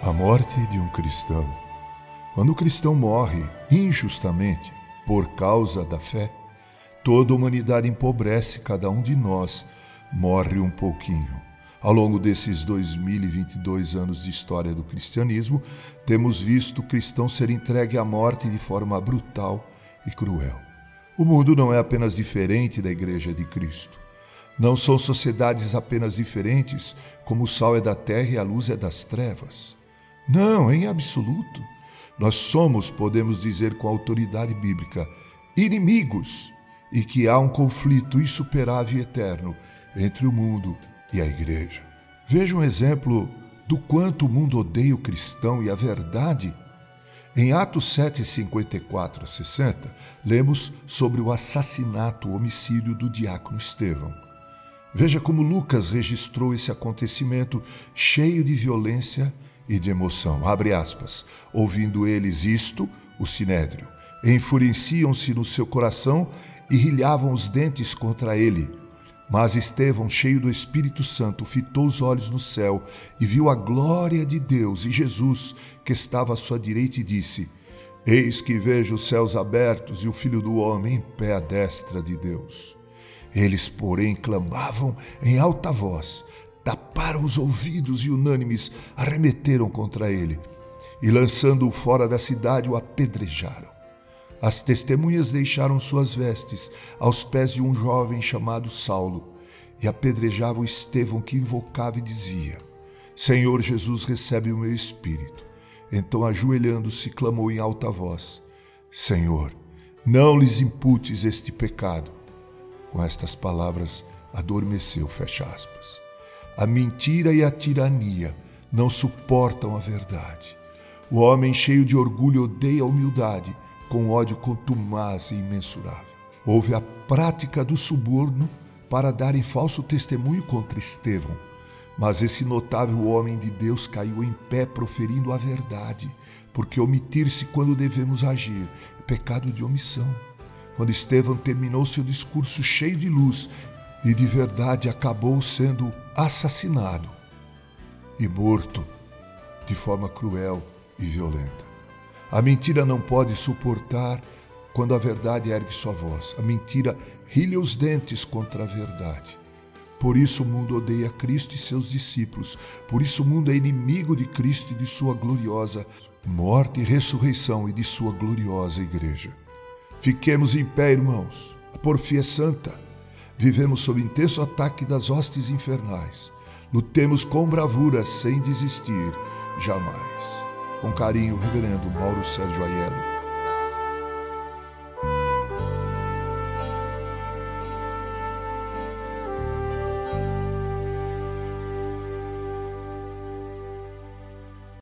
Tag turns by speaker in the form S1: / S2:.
S1: A morte de um cristão. Quando o cristão morre injustamente por causa da fé, toda a humanidade empobrece, cada um de nós morre um pouquinho. Ao longo desses 2022 anos de história do cristianismo, temos visto o cristão ser entregue à morte de forma brutal e cruel. O mundo não é apenas diferente da Igreja de Cristo. Não são sociedades apenas diferentes, como o sal é da terra e a luz é das trevas. Não, em absoluto. Nós somos, podemos dizer com autoridade bíblica, inimigos e que há um conflito insuperável e eterno entre o mundo e a igreja. Veja um exemplo do quanto o mundo odeia o cristão e a verdade. Em Atos 7, 54 a 60, lemos sobre o assassinato, o homicídio do diácono Estevão. Veja como Lucas registrou esse acontecimento cheio de violência e de emoção. Abre aspas. Ouvindo eles isto, o sinédrio, enfureciam-se no seu coração e rilhavam os dentes contra ele. Mas Estevão, cheio do Espírito Santo, fitou os olhos no céu e viu a glória de Deus e Jesus, que estava à sua direita, e disse: Eis que vejo os céus abertos e o Filho do Homem em pé à destra de Deus. Eles, porém, clamavam em alta voz taparam os ouvidos e unânimes arremeteram contra ele e, lançando-o fora da cidade, o apedrejaram. As testemunhas deixaram suas vestes aos pés de um jovem chamado Saulo e apedrejavam Estevão, que invocava e dizia: Senhor Jesus, recebe o meu espírito. Então, ajoelhando-se, clamou em alta voz: Senhor, não lhes imputes este pecado. Com estas palavras, adormeceu, fecha aspas. A mentira e a tirania não suportam a verdade. O homem cheio de orgulho odeia a humildade, com ódio contumaz e imensurável. Houve a prática do suborno para darem falso testemunho contra Estevão. Mas esse notável homem de Deus caiu em pé proferindo a verdade, porque omitir-se quando devemos agir é pecado de omissão. Quando Estevão terminou seu discurso cheio de luz e de verdade acabou sendo assassinado e morto de forma cruel e violenta. A mentira não pode suportar quando a verdade ergue sua voz. A mentira rilha os dentes contra a verdade. Por isso o mundo odeia Cristo e seus discípulos. Por isso o mundo é inimigo de Cristo e de sua gloriosa morte e ressurreição e de sua gloriosa igreja. Fiquemos em pé, irmãos. A porfia é santa. Vivemos sob intenso ataque das hostes infernais. Lutemos com bravura, sem desistir, jamais. Com carinho, Reverendo Mauro Sérgio Aiello.